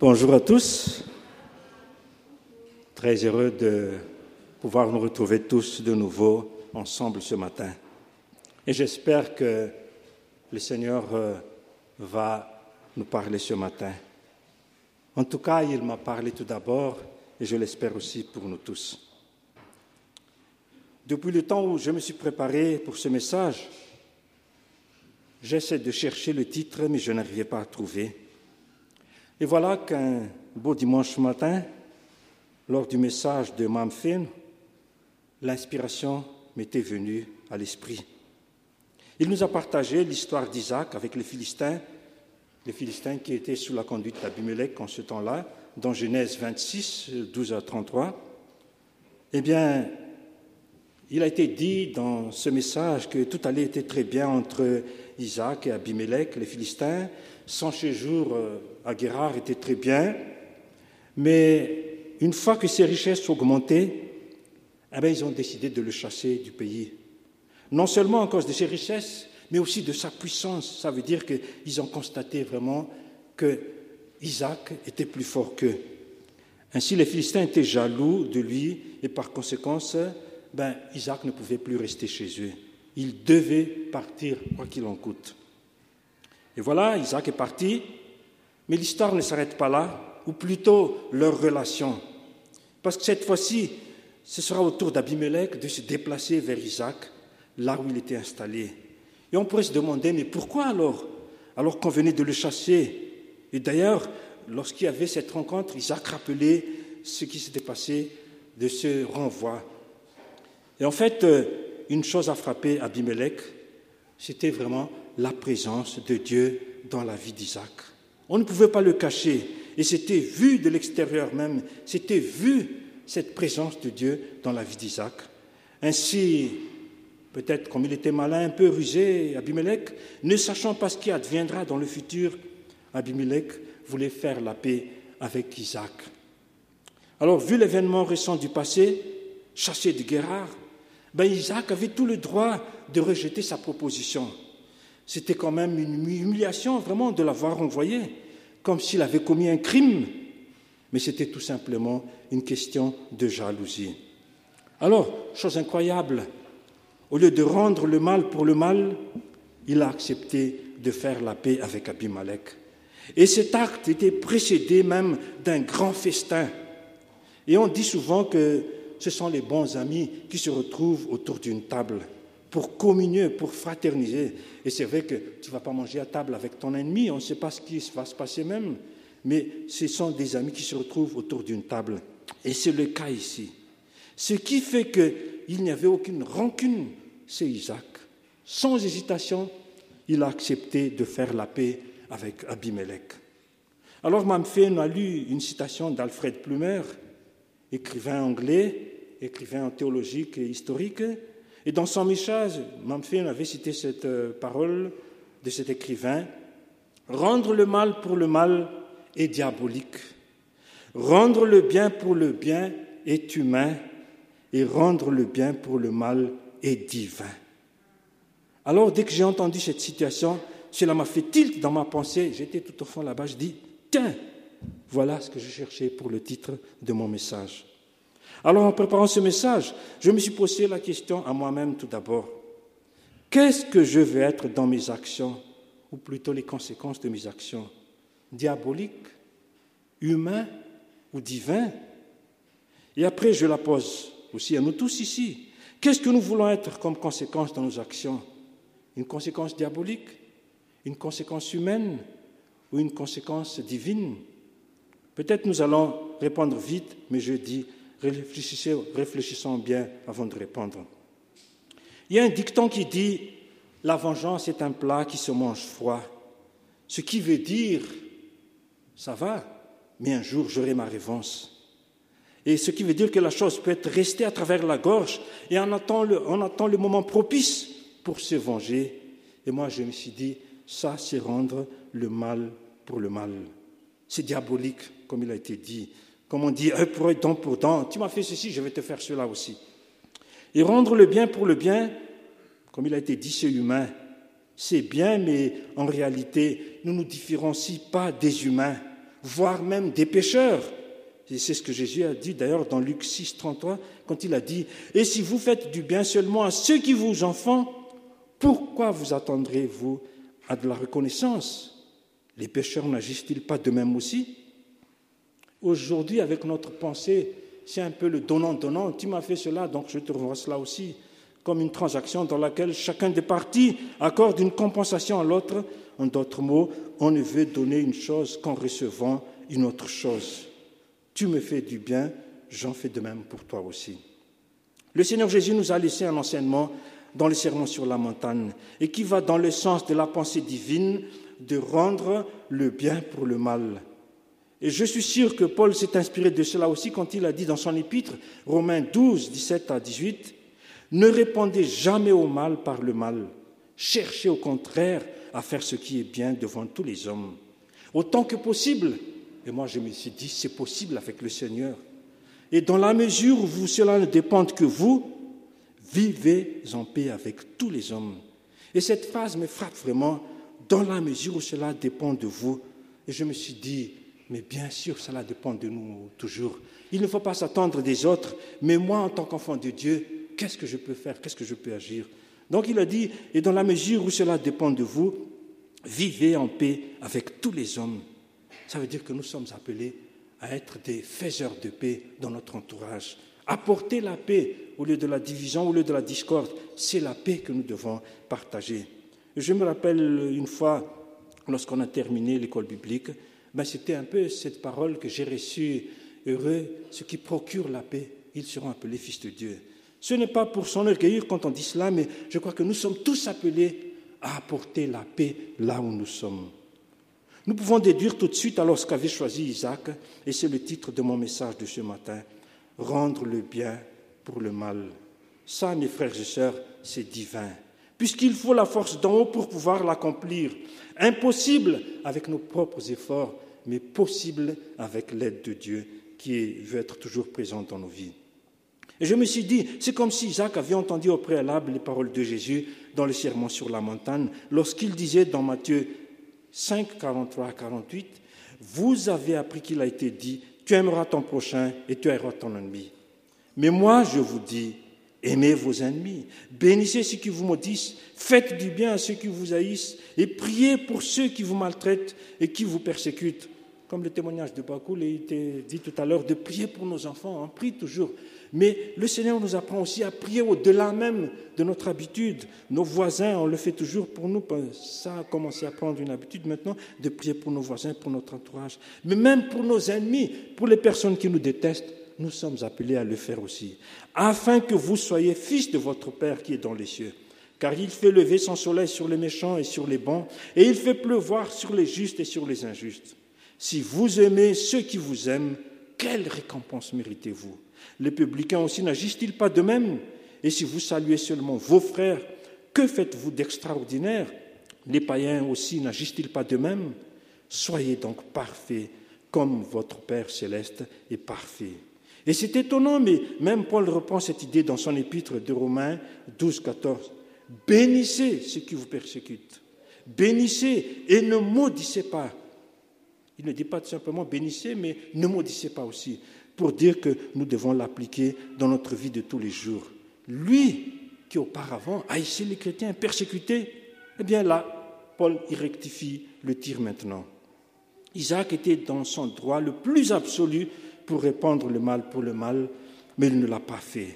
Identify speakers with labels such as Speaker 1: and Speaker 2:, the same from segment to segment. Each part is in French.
Speaker 1: Bonjour à tous. Très heureux de pouvoir nous retrouver tous de nouveau ensemble ce matin. Et j'espère que le Seigneur euh, va nous parler ce matin. En tout cas, il m'a parlé tout d'abord et je l'espère aussi pour nous tous. Depuis le temps où je me suis préparé pour ce message, j'essaie de chercher le titre, mais je n'arrivais pas à trouver. Et voilà qu'un beau dimanche matin, lors du message de Mamfin, l'inspiration m'était venue à l'esprit. Il nous a partagé l'histoire d'Isaac avec les Philistins, les Philistins qui étaient sous la conduite d'Abimelech en ce temps-là, dans Genèse 26, 12 à 33. Eh bien, il a été dit dans ce message que tout allait très bien entre Isaac et Abimelech, les Philistins. Son séjour euh, à était très bien, mais une fois que ses richesses augmentaient, eh ils ont décidé de le chasser du pays. Non seulement à cause de ses richesses, mais aussi de sa puissance. Ça veut dire qu'ils ont constaté vraiment que Isaac était plus fort qu'eux. Ainsi, les Philistins étaient jaloux de lui et par conséquent, ben, Isaac ne pouvait plus rester chez eux. Il devait partir, quoi qu'il en coûte. Et voilà, Isaac est parti, mais l'histoire ne s'arrête pas là, ou plutôt leur relation. Parce que cette fois-ci, ce sera au tour d'Abimelech de se déplacer vers Isaac, là où il était installé. Et on pourrait se demander, mais pourquoi alors? Alors qu'on venait de le chasser. Et d'ailleurs, lorsqu'il y avait cette rencontre, Isaac rappelait ce qui s'était passé de ce renvoi. Et en fait, euh, une chose a frappé Abimelech, c'était vraiment la présence de Dieu dans la vie d'Isaac. On ne pouvait pas le cacher. Et c'était vu de l'extérieur même, c'était vu cette présence de Dieu dans la vie d'Isaac. Ainsi, peut-être comme il était malin, un peu rusé, Abimelech, ne sachant pas ce qui adviendra dans le futur, Abimelech voulait faire la paix avec Isaac. Alors, vu l'événement récent du passé, chassé de Guérard, ben Isaac avait tout le droit de rejeter sa proposition. C'était quand même une humiliation vraiment de l'avoir envoyé, comme s'il avait commis un crime. Mais c'était tout simplement une question de jalousie. Alors, chose incroyable, au lieu de rendre le mal pour le mal, il a accepté de faire la paix avec Abimelech. Et cet acte était précédé même d'un grand festin. Et on dit souvent que ce sont les bons amis qui se retrouvent autour d'une table pour communier, pour fraterniser. Et c'est vrai que tu ne vas pas manger à table avec ton ennemi, on ne sait pas ce qui va se passer même, mais ce sont des amis qui se retrouvent autour d'une table. Et c'est le cas ici. Ce qui fait qu'il n'y avait aucune rancune, c'est Isaac. Sans hésitation, il a accepté de faire la paix avec Abimelech. Alors Mamfé a lu une citation d'Alfred Plumer, écrivain anglais, écrivain théologique et historique. Et dans son message, Mamfin avait cité cette euh, parole de cet écrivain Rendre le mal pour le mal est diabolique. Rendre le bien pour le bien est humain. Et rendre le bien pour le mal est divin. Alors, dès que j'ai entendu cette situation, cela m'a fait tilt dans ma pensée. J'étais tout au fond là-bas. Je dis Tiens, voilà ce que je cherchais pour le titre de mon message. Alors en préparant ce message, je me suis posé la question à moi-même tout d'abord. Qu'est-ce que je veux être dans mes actions, ou plutôt les conséquences de mes actions? Diaboliques, humains ou divins Et après, je la pose aussi à nous tous ici. Qu'est-ce que nous voulons être comme conséquence dans nos actions? Une conséquence diabolique Une conséquence humaine Ou une conséquence divine? Peut-être nous allons répondre vite, mais je dis Réfléchissons bien avant de répondre. Il y a un dicton qui dit La vengeance est un plat qui se mange froid. Ce qui veut dire Ça va, mais un jour j'aurai ma réponse. Et ce qui veut dire que la chose peut être restée à travers la gorge et on attend le moment propice pour se venger. Et moi, je me suis dit Ça, c'est rendre le mal pour le mal. C'est diabolique, comme il a été dit. Comme on dit, œil pour dent pour dent. Tu m'as fait ceci, je vais te faire cela aussi. Et rendre le bien pour le bien, comme il a été dit, c'est humain. C'est bien, mais en réalité, nous ne nous différencions pas des humains. voire même des pécheurs. C'est ce que Jésus a dit d'ailleurs dans Luc 6, 33, quand il a dit Et si vous faites du bien seulement à ceux qui vous en font, pourquoi vous attendrez-vous à de la reconnaissance? Les pécheurs n'agissent-ils pas de même aussi? Aujourd'hui, avec notre pensée, c'est un peu le donnant-donnant. Tu m'as fait cela, donc je te renvoie cela aussi, comme une transaction dans laquelle chacun des parties accorde une compensation à l'autre. En d'autres mots, on ne veut donner une chose qu'en recevant une autre chose. Tu me fais du bien, j'en fais de même pour toi aussi. Le Seigneur Jésus nous a laissé un enseignement dans le sermon sur la montagne et qui va dans le sens de la pensée divine de rendre le bien pour le mal. Et je suis sûr que Paul s'est inspiré de cela aussi quand il a dit dans son épître, Romains 12, 17 à 18, Ne répondez jamais au mal par le mal, cherchez au contraire à faire ce qui est bien devant tous les hommes. Autant que possible, et moi, je me suis dit, c'est possible avec le Seigneur. Et dans la mesure où cela ne dépend que vous, vivez en paix avec tous les hommes. Et cette phrase me frappe vraiment, dans la mesure où cela dépend de vous. Et je me suis dit, mais bien sûr, cela dépend de nous toujours. Il ne faut pas s'attendre des autres, mais moi, en tant qu'enfant de Dieu, qu'est-ce que je peux faire? Qu'est-ce que je peux agir? Donc il a dit, et dans la mesure où cela dépend de vous, vivez en paix avec tous les hommes. Ça veut dire que nous sommes appelés à être des faiseurs de paix dans notre entourage. Apporter la paix au lieu de la division, au lieu de la discorde. C'est la paix que nous devons partager. Je me rappelle une fois, lorsqu'on a terminé l'école biblique, ben c'était un peu cette parole que j'ai reçue. Heureux ceux qui procurent la paix, ils seront appelés fils de Dieu. Ce n'est pas pour s'enorgueillir quand on dit cela, mais je crois que nous sommes tous appelés à apporter la paix là où nous sommes. Nous pouvons déduire tout de suite alors ce qu'avait choisi Isaac, et c'est le titre de mon message de ce matin, rendre le bien pour le mal. Ça, mes frères et sœurs, c'est divin, puisqu'il faut la force d'en haut pour pouvoir l'accomplir. Impossible avec nos propres efforts, mais possible avec l'aide de Dieu qui veut être toujours présent dans nos vies. Et je me suis dit, c'est comme si Isaac avait entendu au préalable les paroles de Jésus dans le sermon sur la montagne, lorsqu'il disait dans Matthieu 5, 43 à 48, vous avez appris qu'il a été dit, tu aimeras ton prochain et tu aimeras ton ennemi. Mais moi, je vous dis, aimez vos ennemis, bénissez ceux qui vous maudissent, faites du bien à ceux qui vous haïssent et priez pour ceux qui vous maltraitent et qui vous persécutent. Comme le témoignage de Bakoul a été dit tout à l'heure, de prier pour nos enfants, on prie toujours mais le Seigneur nous apprend aussi à prier au-delà même de notre habitude. Nos voisins, on le fait toujours pour nous. Ça a commencé à prendre une habitude maintenant de prier pour nos voisins, pour notre entourage. Mais même pour nos ennemis, pour les personnes qui nous détestent, nous sommes appelés à le faire aussi. Afin que vous soyez fils de votre Père qui est dans les cieux. Car il fait lever son soleil sur les méchants et sur les bons, et il fait pleuvoir sur les justes et sur les injustes. Si vous aimez ceux qui vous aiment, quelle récompense méritez-vous? Les publicains aussi n'agissent-ils pas de même? Et si vous saluez seulement vos frères, que faites-vous d'extraordinaire? Les païens aussi n'agissent-ils pas de même? Soyez donc parfaits comme votre Père céleste est parfait. Et c'est étonnant, mais même Paul reprend cette idée dans son épître de Romains 12, 14. Bénissez ceux qui vous persécutent. Bénissez et ne maudissez pas. Il ne dit pas simplement bénissez, mais ne maudissez pas aussi pour dire que nous devons l'appliquer dans notre vie de tous les jours. Lui qui auparavant haïssait les chrétiens, persécutés, eh bien là, Paul y rectifie le tir maintenant. Isaac était dans son droit le plus absolu pour répandre le mal pour le mal, mais il ne l'a pas fait.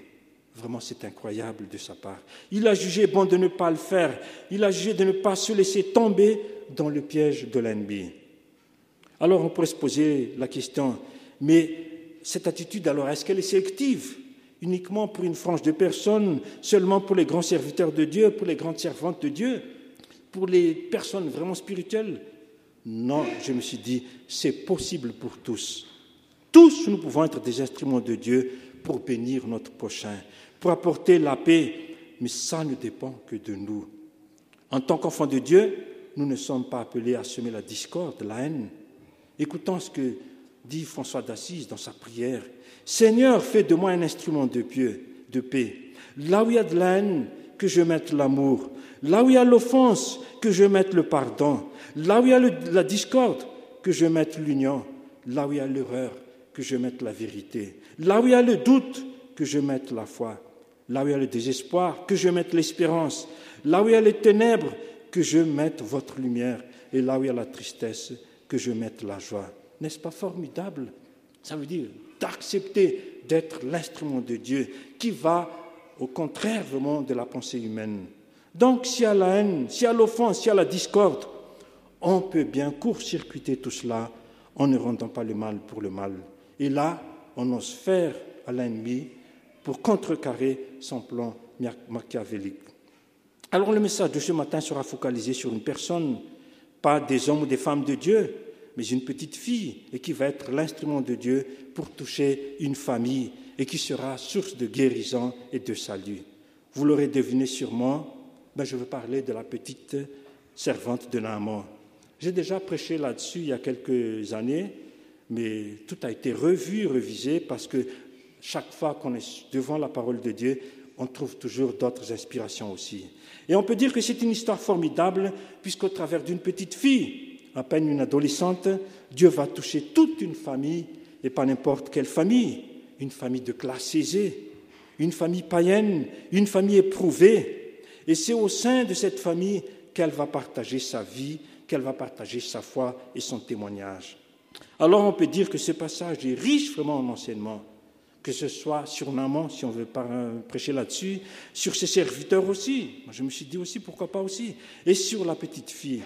Speaker 1: Vraiment, c'est incroyable de sa part. Il a jugé bon de ne pas le faire. Il a jugé de ne pas se laisser tomber dans le piège de l'ennemi. Alors on pourrait se poser la question, mais cette attitude, alors, est-ce qu'elle est sélective? Uniquement pour une frange de personnes, seulement pour les grands serviteurs de Dieu, pour les grandes servantes de Dieu, pour les personnes vraiment spirituelles? Non, je me suis dit, c'est possible pour tous. Tous, nous pouvons être des instruments de Dieu pour bénir notre prochain, pour apporter la paix, mais ça ne dépend que de nous. En tant qu'enfants de Dieu, nous ne sommes pas appelés à semer la discorde, la haine. Écoutons ce que dit François d'Assise dans sa prière, Seigneur, fais de moi un instrument de, de paix. Là où il y a de la haine, que je mette l'amour. Là où il y a l'offense, que je mette le pardon. Là où il y a la discorde, que je mette l'union. là où il y a l'erreur, que je mette la vérité. Là où il y a le doute, que je mette la foi. Là où il y a le désespoir, que je mette l'espérance. Là où il y a les ténèbres, que je mette votre lumière. Et là où il y a la tristesse, que je mette la joie. N'est-ce pas formidable? Ça veut dire d'accepter d'être l'instrument de Dieu qui va au contraire vraiment de la pensée humaine. Donc s'il y a la haine, s'il y a l'offense, s'il y a la discorde, on peut bien court-circuiter tout cela en ne rendant pas le mal pour le mal. Et là, on ose faire à l'ennemi pour contrecarrer son plan machiavélique. Alors le message de ce matin sera focalisé sur une personne, pas des hommes ou des femmes de Dieu, mais une petite fille, et qui va être l'instrument de Dieu pour toucher une famille, et qui sera source de guérison et de salut. Vous l'aurez deviné sûrement, ben je veux parler de la petite servante de Naaman. J'ai déjà prêché là-dessus il y a quelques années, mais tout a été revu, revisé, parce que chaque fois qu'on est devant la parole de Dieu, on trouve toujours d'autres inspirations aussi. Et on peut dire que c'est une histoire formidable, puisqu'au travers d'une petite fille, à peine une adolescente, Dieu va toucher toute une famille, et pas n'importe quelle famille, une famille de classe aisée, une famille païenne, une famille éprouvée. Et c'est au sein de cette famille qu'elle va partager sa vie, qu'elle va partager sa foi et son témoignage. Alors on peut dire que ce passage est riche vraiment en enseignements que ce soit sur Naman, si on veut prêcher là-dessus, sur ses serviteurs aussi. Je me suis dit aussi, pourquoi pas aussi, et sur la petite fille.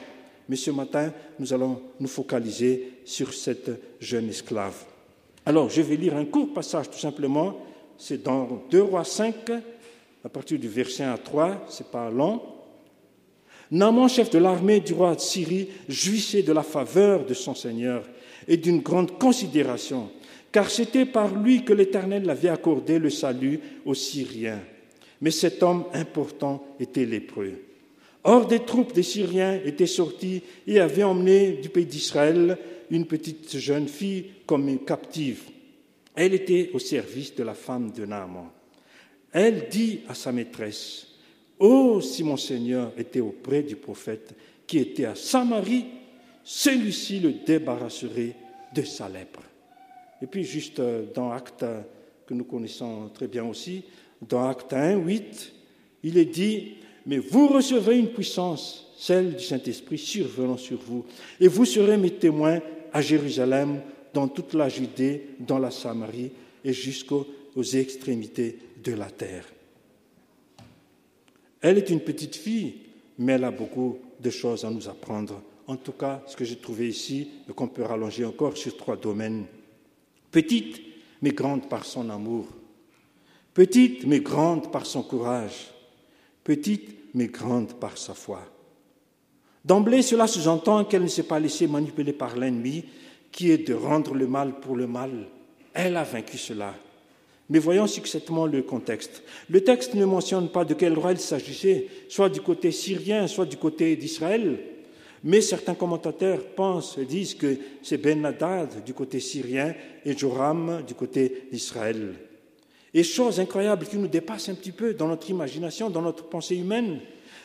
Speaker 1: Mais ce matin, nous allons nous focaliser sur cette jeune esclave. Alors, je vais lire un court passage tout simplement. C'est dans 2 Rois 5, à partir du verset 1 à 3, c'est pas long. Naaman, chef de l'armée du roi de Syrie, jouissait de la faveur de son Seigneur et d'une grande considération car c'était par lui que l'Éternel avait accordé le salut aux Syriens. Mais cet homme important était lépreux. Or, des troupes des Syriens étaient sorties et avaient emmené du pays d'Israël une petite jeune fille comme captive. Elle était au service de la femme de Naaman. Elle dit à sa maîtresse, Oh, si mon Seigneur était auprès du prophète qui était à Samarie, celui-ci le débarrasserait de sa lèpre. Et puis juste euh, dans Acte que nous connaissons très bien aussi, dans Acte 1, 8, il est dit, mais vous recevrez une puissance, celle du Saint-Esprit, survenant sur vous, et vous serez mes témoins à Jérusalem, dans toute la Judée, dans la Samarie et jusqu'aux extrémités de la terre. Elle est une petite fille, mais elle a beaucoup de choses à nous apprendre. En tout cas, ce que j'ai trouvé ici, qu'on peut rallonger encore sur trois domaines petite mais grande par son amour, petite mais grande par son courage, petite mais grande par sa foi. D'emblée, cela sous-entend qu'elle ne s'est pas laissée manipuler par l'ennemi, qui est de rendre le mal pour le mal. Elle a vaincu cela. Mais voyons succinctement le contexte. Le texte ne mentionne pas de quel roi il s'agissait, soit du côté syrien, soit du côté d'Israël. Mais certains commentateurs pensent disent que c'est Ben Hadad du côté syrien et Joram du côté d'Israël. Et chose incroyable qui nous dépasse un petit peu dans notre imagination, dans notre pensée humaine,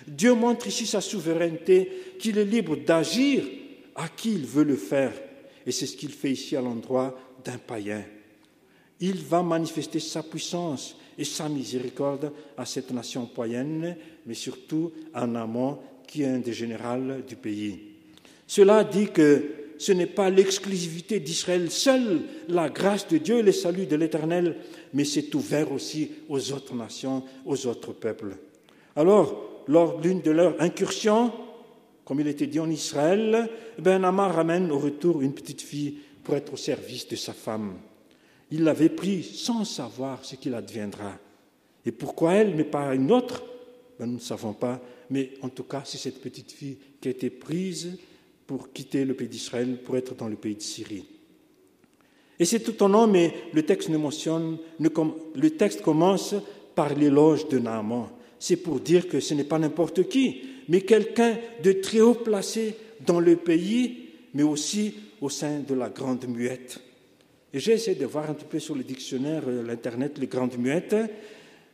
Speaker 1: Dieu montre ici sa souveraineté, qu'il est libre d'agir à qui il veut le faire. Et c'est ce qu'il fait ici à l'endroit d'un païen. Il va manifester sa puissance et sa miséricorde à cette nation païenne, mais surtout en amont qui est un des généraux du pays. Cela dit que ce n'est pas l'exclusivité d'Israël seule, la grâce de Dieu, le salut de l'Éternel, mais c'est ouvert aussi aux autres nations, aux autres peuples. Alors, lors d'une de leurs incursions, comme il était dit en Israël, ben Amar ramène au retour une petite fille pour être au service de sa femme. Il l'avait pris sans savoir ce qu'il adviendra. Et pourquoi elle, mais pas une autre? Ben, Nous ne savons pas mais en tout cas, c'est cette petite fille qui a été prise pour quitter le pays d'Israël pour être dans le pays de Syrie. Et c'est tout en nom, mais le texte ne mentionne, le texte commence par l'éloge de Naaman. C'est pour dire que ce n'est pas n'importe qui, mais quelqu'un de très haut placé dans le pays, mais aussi au sein de la grande muette. Et j'ai essayé de voir un petit peu sur le dictionnaire, euh, l'Internet, les grandes muettes.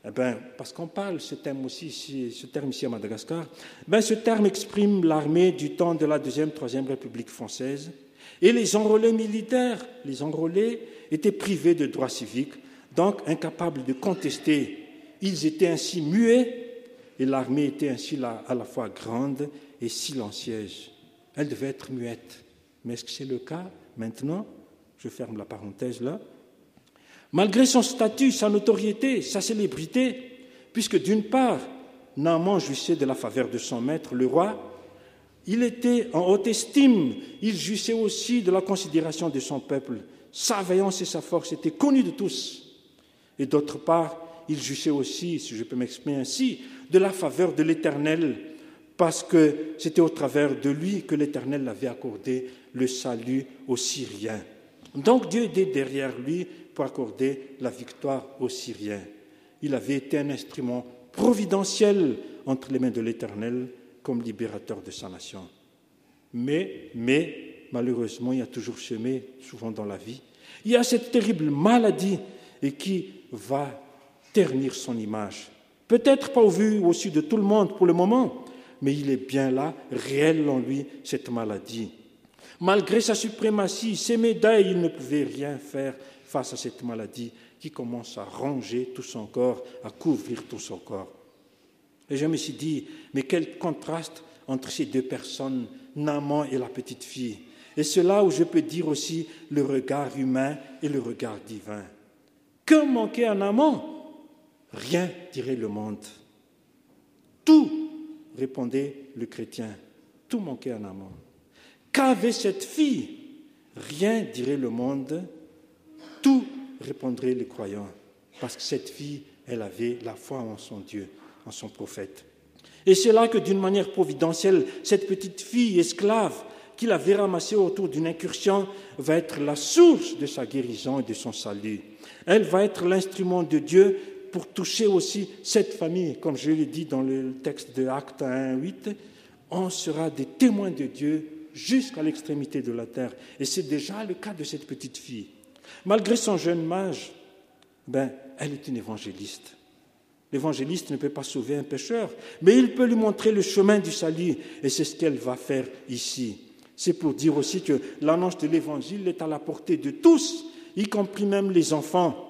Speaker 1: Eh ben, parce qu'on parle ce terme aussi, ce terme ici à Madagascar, ben, ce terme exprime l'armée du temps de la Deuxième, Troisième République française. Et les enrôlés militaires, les enrôlés étaient privés de droits civiques, donc incapables de contester. Ils étaient ainsi muets et l'armée était ainsi à la fois grande et silencieuse. Elle devait être muette. Mais est-ce que c'est le cas maintenant? Je ferme la parenthèse là. Malgré son statut, sa notoriété, sa célébrité, puisque d'une part, Naaman jouissait de la faveur de son maître, le roi, il était en haute estime, il jouissait aussi de la considération de son peuple. Sa vaillance et sa force étaient connues de tous. Et d'autre part, il jouissait aussi, si je peux m'exprimer ainsi, de la faveur de l'Éternel, parce que c'était au travers de lui que l'Éternel avait accordé le salut aux Syriens. Donc Dieu était derrière lui pour accorder la victoire aux Syriens. Il avait été un instrument providentiel entre les mains de l'Éternel comme libérateur de sa nation. Mais, mais, malheureusement, il y a toujours semé, souvent dans la vie, il y a cette terrible maladie et qui va ternir son image. Peut-être pas au vu au-dessus de tout le monde pour le moment, mais il est bien là, réel en lui, cette maladie. Malgré sa suprématie, ses médailles, il ne pouvait rien faire face à cette maladie qui commence à ronger tout son corps, à couvrir tout son corps. Et je me suis dit, mais quel contraste entre ces deux personnes, Naman et la petite fille. Et c'est là où je peux dire aussi le regard humain et le regard divin. Que manquait à Naman? Rien, dirait le monde. Tout, répondait le chrétien. Tout manquait à Naman. Qu'avait cette fille? Rien, dirait le monde. Tout, répondraient les croyants. Parce que cette fille, elle avait la foi en son Dieu, en son prophète. Et c'est là que, d'une manière providentielle, cette petite fille esclave qu'il avait ramassée autour d'une incursion va être la source de sa guérison et de son salut. Elle va être l'instrument de Dieu pour toucher aussi cette famille. Comme je l'ai dit dans le texte de Acte 1, 8, on sera des témoins de Dieu jusqu'à l'extrémité de la terre. Et c'est déjà le cas de cette petite fille. Malgré son jeune âge, ben, elle est une évangéliste. L'évangéliste ne peut pas sauver un pécheur, mais il peut lui montrer le chemin du salut, et c'est ce qu'elle va faire ici. C'est pour dire aussi que l'annonce de l'évangile est à la portée de tous, y compris même les enfants.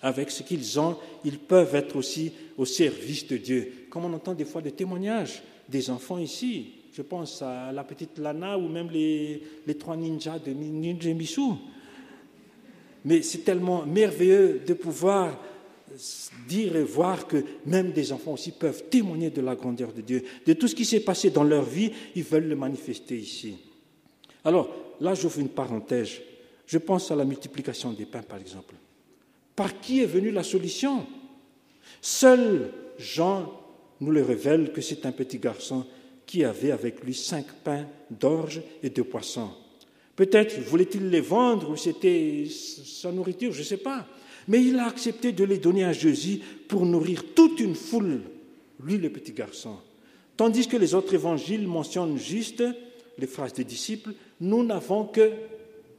Speaker 1: Avec ce qu'ils ont, ils peuvent être aussi au service de Dieu. Comme on entend des fois des témoignages des enfants ici, je pense à la petite Lana ou même les, trois ninjas de Ninja Mais c'est tellement merveilleux de pouvoir dire et voir que même des enfants aussi peuvent témoigner de la grandeur de Dieu, de tout ce qui s'est passé dans leur vie, ils veulent le manifester ici. Alors, là, j'ouvre une parenthèse. Je pense à la multiplication des pains, par exemple. Par qui est venue la solution? Seul Jean nous le révèle que c'est un petit garçon qui avait avec lui cinq pains d'orge et de poissons. Peut-être voulait-il les vendre ou c'était sa nourriture, je ne sais pas. Mais il a accepté de les donner à Jésus pour nourrir toute une foule, lui le petit garçon. Tandis que les autres évangiles mentionnent juste les phrases des disciples, nous n'avons que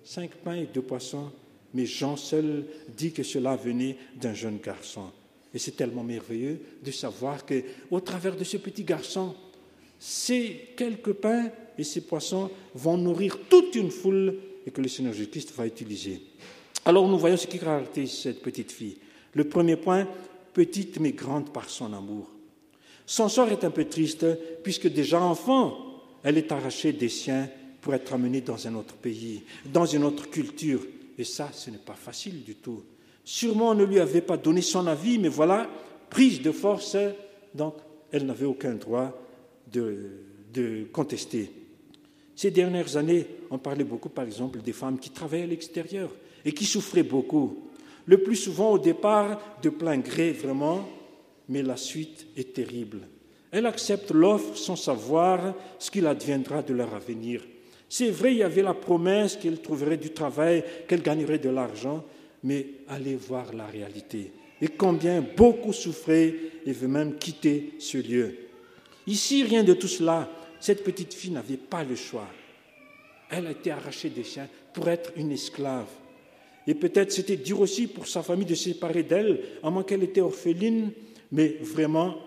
Speaker 1: cinq pains et deux poissons, mais Jean seul dit que cela venait d'un jeune garçon. Et c'est tellement merveilleux de savoir que, au travers de ce petit garçon, ces quelques pains et ces poissons vont nourrir toute une foule et que le Seigneur Jésus-Christ va utiliser. Alors nous voyons ce qui caractérise cette petite fille. Le premier point, petite mais grande par son amour. Son sort est un peu triste puisque déjà enfant, elle est arrachée des siens pour être amenée dans un autre pays, dans une autre culture. Et ça, ce n'est pas facile du tout. Sûrement, on ne lui avait pas donné son avis, mais voilà, prise de force, donc elle n'avait aucun droit de, contester. Ces dernières années, on parlait beaucoup, par exemple, des femmes qui travaillaient à l'extérieur, et qui souffrait beaucoup. Le plus souvent au départ de plein gré vraiment, mais la suite est terrible. Elle accepte l'offre sans savoir ce qu'il adviendra de leur avenir. C'est vrai, il y avait la promesse qu'elle trouverait du travail, qu'elle gagnerait de l'argent, mais allez voir la réalité. Et combien beaucoup souffraient et veulent même quitter ce lieu. Ici, rien de tout cela. Cette petite fille n'avait pas le choix. Elle a été arrachée des chiens pour être une esclave. Et peut-être c'était dur aussi pour sa famille de se séparer d'elle, à moins qu'elle était orpheline, mais vraiment,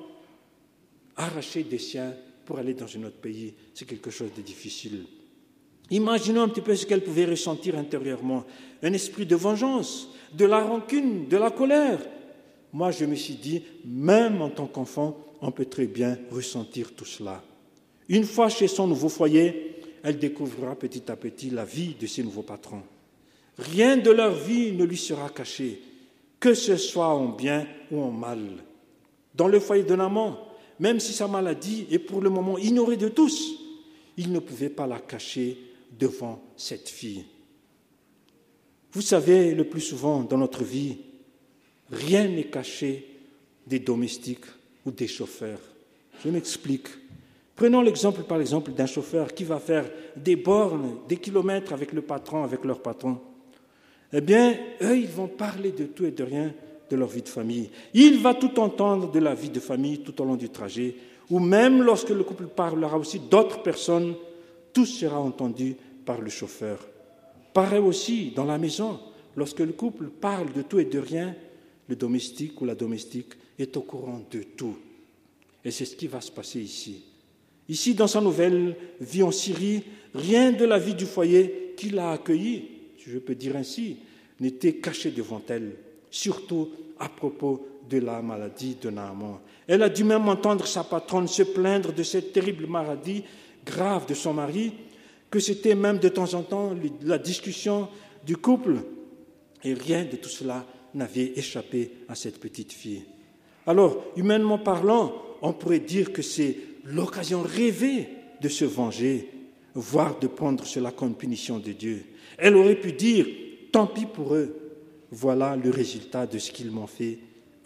Speaker 1: arracher des siens pour aller dans un autre pays, c'est quelque chose de difficile. Imaginons un petit peu ce qu'elle pouvait ressentir intérieurement. Un esprit de vengeance, de la rancune, de la colère. Moi, je me suis dit, même en tant qu'enfant, on peut très bien ressentir tout cela. Une fois chez son nouveau foyer, elle découvrira petit à petit la vie de ses nouveaux patrons. Rien de leur vie ne lui sera caché, que ce soit en bien ou en mal. Dans le foyer d'un amant, même si sa maladie est pour le moment ignorée de tous, il ne pouvait pas la cacher devant cette fille. Vous savez, le plus souvent dans notre vie, rien n'est caché des domestiques ou des chauffeurs. Je m'explique. Prenons l'exemple, par exemple, d'un chauffeur qui va faire des bornes, des kilomètres avec le patron, avec leur patron. Eh bien, eux, ils vont parler de tout et de rien de leur vie de famille. Il va tout entendre de la vie de famille tout au long du trajet, ou même lorsque le couple parlera aussi d'autres personnes, tout sera entendu par le chauffeur. Pareil aussi dans la maison, lorsque le couple parle de tout et de rien, le domestique ou la domestique est au courant de tout. Et c'est ce qui va se passer ici. Ici, dans sa nouvelle vie en Syrie, rien de la vie du foyer qui l'a accueilli, si je peux dire ainsi, n'était caché devant elle, surtout à propos de la maladie de Naaman. Elle a dû même entendre sa patronne se plaindre de cette terrible maladie grave de son mari, que c'était même de temps en temps la discussion du couple. Et rien de tout cela n'avait échappé à cette petite fille. Alors, humainement parlant, on pourrait dire que c'est l'occasion rêvée de se venger, voire de prendre cela comme punition de Dieu. Elle aurait pu dire, tant pis pour eux, voilà le résultat de ce qu'ils m'ont fait,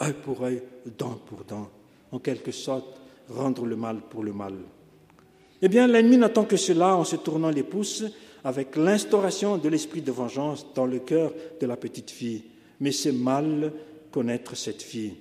Speaker 1: œil pour œil, dent pour dent, en quelque sorte, rendre le mal pour le mal. Eh bien, l'ennemi n'attend que cela en se tournant les pouces avec l'instauration de l'esprit de vengeance dans le cœur de la petite fille. Mais c'est mal connaître cette fille.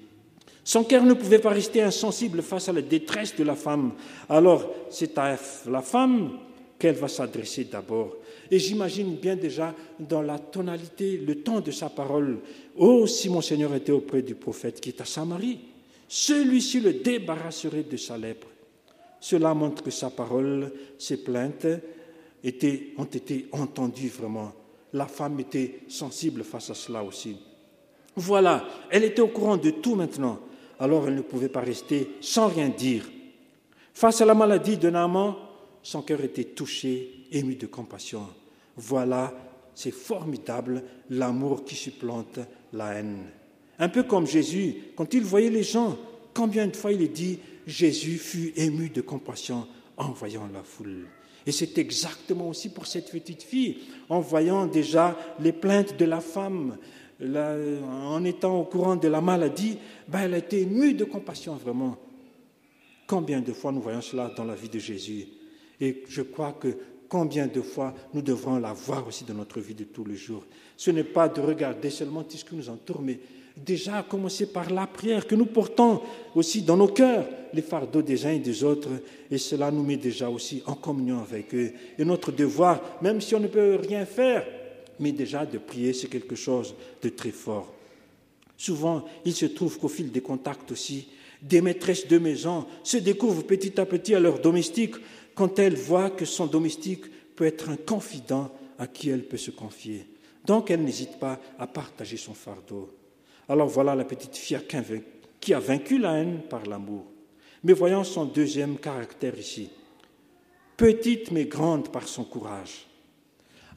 Speaker 1: Son cœur ne pouvait pas rester insensible face à la détresse de la femme. Alors, c'est à la femme qu'elle va s'adresser d'abord. Et j'imagine bien déjà dans la tonalité, le temps de sa parole. Oh, si mon Seigneur était auprès du prophète qui est à Samarie, celui-ci le débarrasserait de sa lèpre. Cela montre que sa parole, ses plaintes ont été entendues vraiment. La femme était sensible face à cela aussi. Voilà, elle était au courant de tout maintenant, alors elle ne pouvait pas rester sans rien dire. Face à la maladie de Naaman, son cœur était touché, ému de compassion. Voilà, c'est formidable, l'amour qui supplante la haine. Un peu comme Jésus, quand il voyait les gens, combien de fois il est dit Jésus fut ému de compassion en voyant la foule. Et c'est exactement aussi pour cette petite fille, en voyant déjà les plaintes de la femme, en étant au courant de la maladie, ben elle a été émue de compassion vraiment. Combien de fois nous voyons cela dans la vie de Jésus? Et je crois que combien de fois nous devrons la voir aussi dans notre vie de tous les jours. Ce n'est pas de regarder seulement tout ce qui nous entoure, mais déjà commencer par la prière, que nous portons aussi dans nos cœurs les fardeaux des uns et des autres, et cela nous met déjà aussi en communion avec eux. Et notre devoir, même si on ne peut rien faire, mais déjà de prier, c'est quelque chose de très fort. Souvent, il se trouve qu'au fil des contacts aussi, des maîtresses de maison se découvrent petit à petit à leur domestique quand elles voient que son domestique peut être un confident à qui elle peut se confier. Donc, elle n'hésite pas à partager son fardeau. Alors voilà la petite fille qui a vaincu la haine par l'amour. Mais voyons son deuxième caractère ici. Petite mais grande par son courage.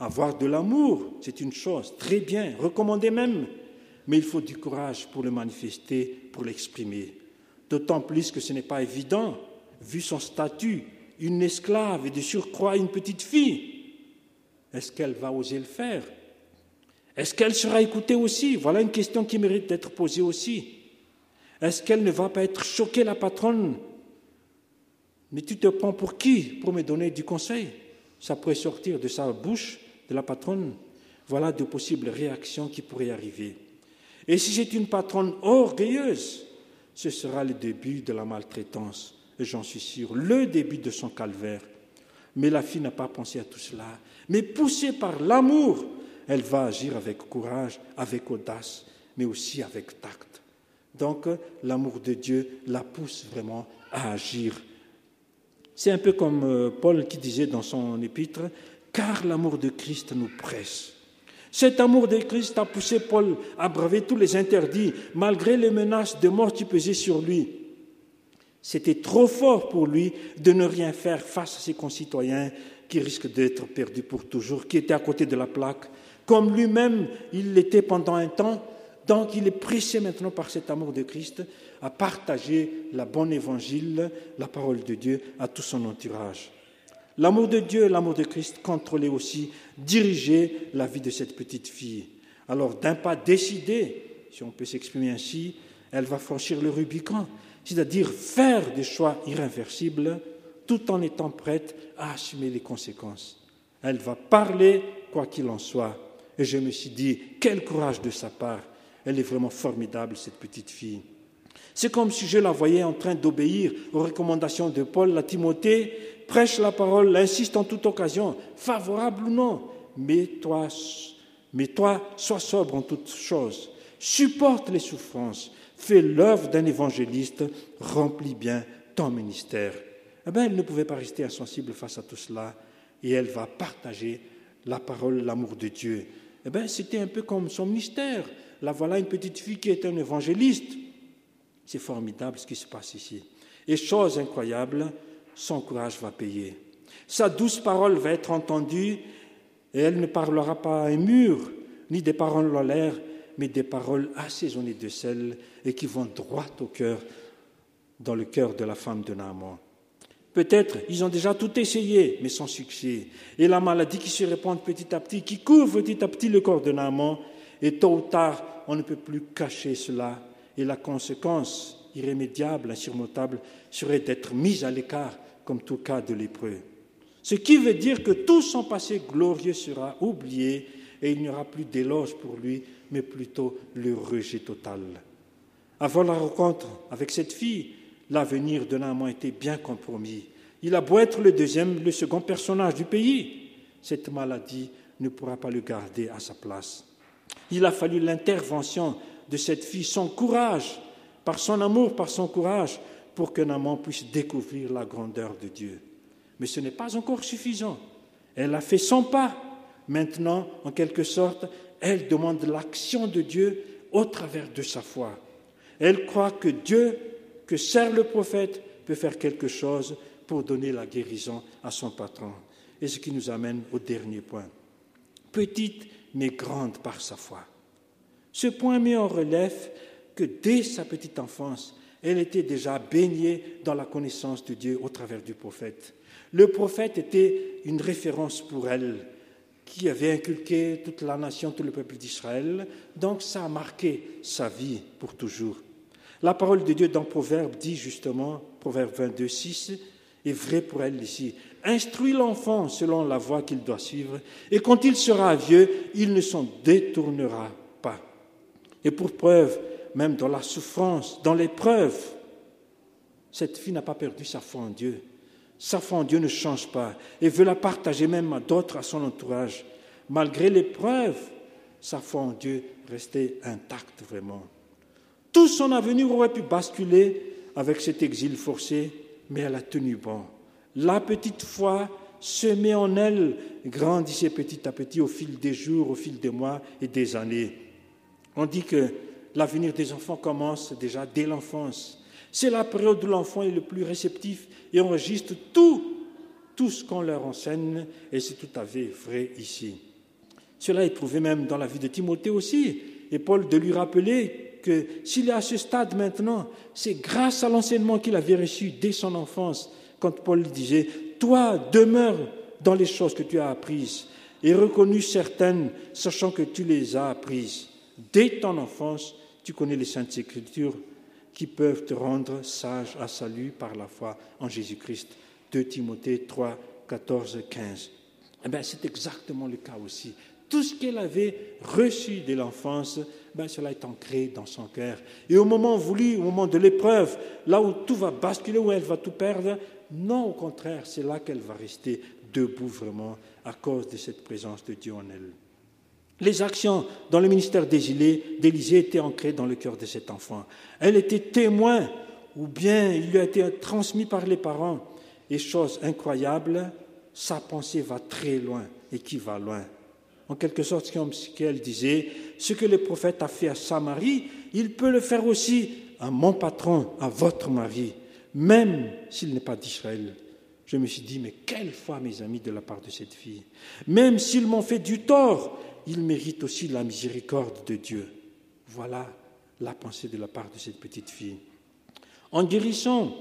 Speaker 1: Avoir de l'amour, c'est une chose, très bien, recommandé même, mais il faut du courage pour le manifester, pour l'exprimer. D'autant plus que ce n'est pas évident, vu son statut, une esclave et de surcroît une petite fille. Est-ce qu'elle va oser le faire? Est-ce qu'elle sera écoutée aussi? Voilà une question qui mérite d'être posée aussi. Est-ce qu'elle ne va pas être choquée, la patronne? Mais tu te prends pour qui pour me donner du conseil? Ça pourrait sortir de sa bouche, de la patronne. Voilà de possibles réactions qui pourraient arriver. Et si c'est une patronne orgueilleuse, ce sera le début de la maltraitance, j'en suis sûr, le début de son calvaire. Mais la fille n'a pas pensé à tout cela. Mais poussée par l'amour, elle va agir avec courage, avec audace, mais aussi avec tact. Donc l'amour de Dieu la pousse vraiment à agir. C'est un peu comme euh, Paul qui disait dans son épître car l'amour de Christ nous presse. Cet amour de Christ a poussé Paul à braver tous les interdits, malgré les menaces de mort qui pesaient sur lui. C'était trop fort pour lui de ne rien faire face à ses concitoyens qui risquent d'être perdus pour toujours, qui étaient à côté de la plaque, comme lui-même il l'était pendant un temps. Donc il est pressé maintenant par cet amour de Christ à partager la bonne évangile, la parole de Dieu à tout son entourage. L'amour de Dieu et l'amour de Christ contrôlaient aussi, diriger la vie de cette petite fille. Alors, d'un pas décidé, si on peut s'exprimer ainsi, elle va franchir le Rubicon, c'est-à-dire faire des choix irréversibles tout en étant prête à assumer les conséquences. Elle va parler quoi qu'il en soit. Et je me suis dit, quel courage de sa part. Elle est vraiment formidable, cette petite fille. C'est comme si je la voyais en train d'obéir aux recommandations de Paul à Timothée prêche la parole, insiste en toute occasion, favorable ou non, mais toi, mais toi, sois sobre en toutes choses, supporte les souffrances, fais l'œuvre d'un évangéliste, remplis bien ton ministère. Eh bien, elle ne pouvait pas rester insensible face à tout cela, et elle va partager la parole, l'amour de Dieu. Eh bien, c'était un peu comme son ministère. La voilà une petite fille qui est un évangéliste. C'est formidable ce qui se passe ici. Et chose incroyable, son courage va payer. Sa douce parole va être entendue et elle ne parlera pas à un mur, ni des paroles en l'air, mais des paroles assaisonnées de sel et qui vont droit au cœur, dans le cœur de la femme de Naaman. Peut-être ils ont déjà tout essayé, mais sans succès. Et la maladie qui se répand petit à petit, qui couvre petit à petit le corps de Naaman, et tôt ou tard, on ne peut plus cacher cela. Et la conséquence irrémédiable, insurmontable, serait d'être mise à l'écart comme tout cas de lépreux. Ce qui veut dire que tout son passé glorieux sera oublié et il n'y aura plus d'éloge pour lui, mais plutôt le rejet total. Avant la rencontre avec cette fille, l'avenir de Naaman était bien compromis. Il a beau être le deuxième, le second personnage du pays, cette maladie ne pourra pas le garder à sa place. Il a fallu l'intervention de cette fille, son courage, par son amour, par son courage, pour qu'un amant puisse découvrir la grandeur de Dieu. Mais ce n'est pas encore suffisant. Elle a fait son pas. Maintenant, en quelque sorte, elle demande l'action de Dieu au travers de sa foi. Elle croit que Dieu, que sert le prophète, peut faire quelque chose pour donner la guérison à son patron. Et ce qui nous amène au dernier point. Petite mais grande par sa foi. Ce point met en relief que dès sa petite enfance, elle était déjà baignée dans la connaissance de Dieu au travers du prophète. Le prophète était une référence pour elle, qui avait inculqué toute la nation, tout le peuple d'Israël. Donc ça a marqué sa vie pour toujours. La parole de Dieu dans Proverbe dit justement, Proverbe 22, 6, est vrai pour elle ici. Instruis l'enfant selon la voie qu'il doit suivre, et quand il sera vieux, il ne s'en détournera pas. Et pour preuve, même dans la souffrance, dans l'épreuve, cette fille n'a pas perdu sa foi en Dieu. Sa foi en Dieu ne change pas et veut la partager même à d'autres, à son entourage. Malgré l'épreuve, sa foi en Dieu restait intacte vraiment. Tout son avenir aurait pu basculer avec cet exil forcé, mais elle a tenu bon. La petite foi semée en elle grandissait petit à petit au fil des jours, au fil des mois et des années. On dit que l'avenir des enfants commence déjà dès l'enfance. C'est la période où l'enfant est le plus réceptif et enregistre tout, tout ce qu'on leur enseigne, et c'est tout à fait vrai ici. Cela est prouvé même dans la vie de Timothée aussi, et Paul de lui rappeler que s'il est à ce stade maintenant, c'est grâce à l'enseignement qu'il avait reçu dès son enfance, quand Paul disait, toi demeure dans les choses que tu as apprises, et reconnues certaines, sachant que tu les as apprises dès ton enfance, tu connais les saintes écritures qui peuvent te rendre sage à salut par la foi en Jésus-Christ. 2 Timothée 3, 14, 15. Eh bien, c'est exactement le cas aussi. Tout ce qu'elle avait reçu de l'enfance, ben, cela est ancré dans son cœur. Et au moment voulu, au moment de l'épreuve, là où tout va basculer, où elle va tout perdre, non, au contraire, c'est là qu'elle va rester debout vraiment à cause de cette présence de Dieu en elle. Les actions dans le ministère d'Élysée étaient ancrées dans le cœur de cet enfant. Elle était témoin, ou bien il lui a été transmis par les parents. Et chose incroyable, sa pensée va très loin et qui va loin. En quelque sorte, comme ce qu'elle disait, ce que le prophète a fait à sa mari, il peut le faire aussi à mon patron, à votre mari, même s'il n'est pas d'Israël. Je me suis dit, mais quelle foi, mes amis, de la part de cette fille. Même s'ils m'ont fait du tort, ils méritent aussi la miséricorde de Dieu. Voilà la pensée de la part de cette petite fille. En guérissant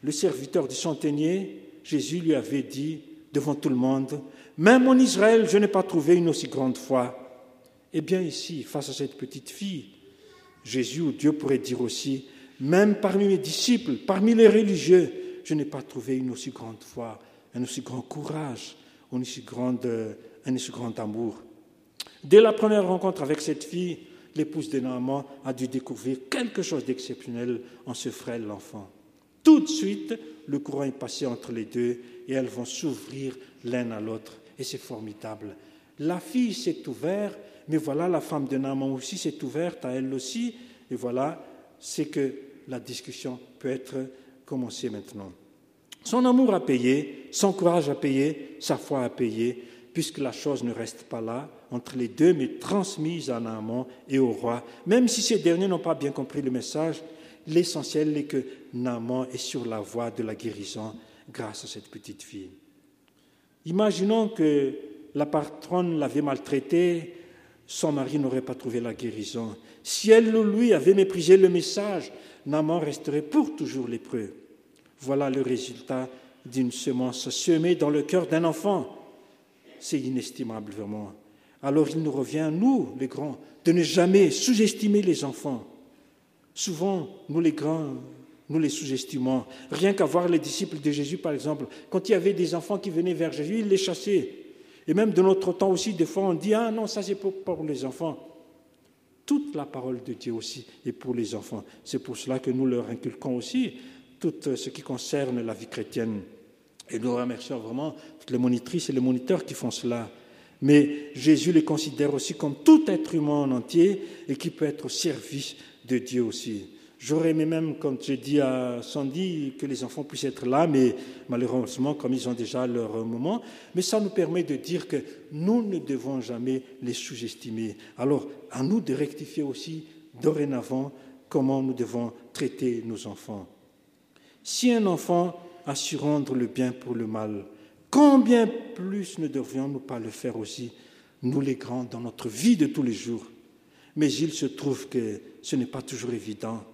Speaker 1: le serviteur du centenier, Jésus lui avait dit devant tout le monde, même en Israël, je n'ai pas trouvé une aussi grande foi. Eh bien ici, face à cette petite fille, Jésus ou Dieu pourrait dire aussi, même parmi mes disciples, parmi les religieux, je n'ai pas trouvé une aussi grande foi, un aussi grand courage, un aussi grand, aussi grand amour. Dès la première rencontre avec cette fille, l'épouse de Naaman a dû découvrir quelque chose d'exceptionnel en ce frêle enfant. Tout de suite, le courant est passé entre les deux et elles vont s'ouvrir l'un à l'autre. Et c'est formidable. La fille s'est ouverte, mais voilà, la femme de Naaman aussi s'est ouverte à elle aussi. Et voilà, c'est que la discussion peut être commencée maintenant. Son amour a payé, son courage a payé, sa foi a payé, puisque la chose ne reste pas là entre les deux, mais transmise à Naaman et au roi. Même si ces derniers n'ont pas bien compris le message, l'essentiel est que Naaman est sur la voie de la guérison grâce à cette petite fille. Imaginons que la patronne l'avait maltraitée, son mari n'aurait pas trouvé la guérison. Si elle ou lui avait méprisé le message, Naaman resterait pour toujours lépreux. Voilà le résultat d'une semence semée dans le cœur d'un enfant. C'est inestimable vraiment. Alors il nous revient, nous, les grands, de ne jamais sous-estimer les enfants. Souvent, nous les grands, nous les sous-estimons. Rien qu'à voir les disciples de Jésus, par exemple, quand il y avait des enfants qui venaient vers Jésus, ils les chassaient. Et même de notre temps aussi, des fois, on dit Ah non, ça c'est pour, pour les enfants. Toute la parole de Dieu aussi est pour les enfants. C'est pour cela que nous leur inculquons aussi tout ce qui concerne la vie chrétienne. Et nous remercions vraiment toutes les monitrices et les moniteurs qui font cela. Mais Jésus les considère aussi comme tout être humain en entier et qui peut être au service de Dieu aussi. J'aurais aimé même, comme j'ai dit à Sandy, que les enfants puissent être là, mais malheureusement, comme ils ont déjà leur moment, mais ça nous permet de dire que nous ne devons jamais les sous-estimer. Alors, à nous de rectifier aussi, dorénavant, comment nous devons traiter nos enfants. Si un enfant a su rendre le bien pour le mal, combien plus ne devrions-nous pas le faire aussi, nous les grands, dans notre vie de tous les jours? Mais il se trouve que ce n'est pas toujours évident.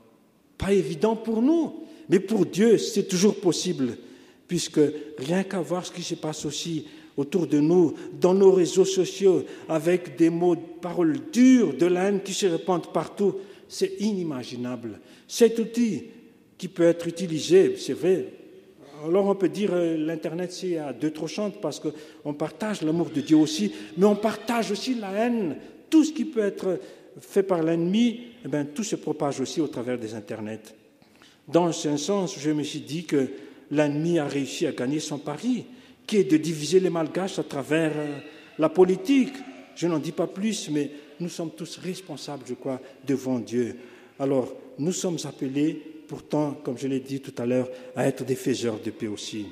Speaker 1: Pas évident pour nous, mais pour Dieu, c'est toujours possible, puisque rien qu'à voir ce qui se passe aussi autour de nous, dans nos réseaux sociaux, avec des mots, paroles dures, de la haine qui se répandent partout, c'est inimaginable. Cet outil qui peut être utilisé, c'est vrai. Alors on peut dire euh, l'Internet c'est à deux trochantes parce qu'on partage l'amour de Dieu aussi, mais on partage aussi la haine, tout ce qui peut être fait par l'ennemi, eh bien, tout se propage aussi au travers des Internets. Dans ce sens, je me suis dit que l'ennemi a réussi à gagner son pari, qui est de diviser les malgaches à travers euh, la politique. Je n'en dis pas plus, mais nous sommes tous responsables, je crois, devant Dieu. Alors, nous sommes appelés, pourtant, comme je l'ai dit tout à l'heure, à être des faiseurs de paix aussi.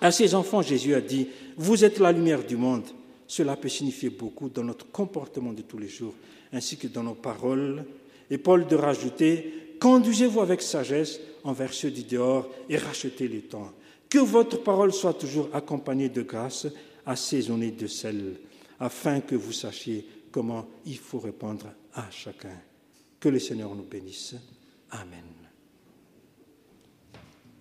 Speaker 1: À ces enfants, Jésus a dit, vous êtes la lumière du monde. Cela peut signifier beaucoup dans notre comportement de tous les jours ainsi que dans nos paroles. Et Paul de rajouter, conduisez-vous avec sagesse envers ceux du dehors et rachetez les temps. Que votre parole soit toujours accompagnée de grâce, assaisonnée de sel, afin que vous sachiez comment il faut répondre à chacun. Que le Seigneur nous bénisse. Amen.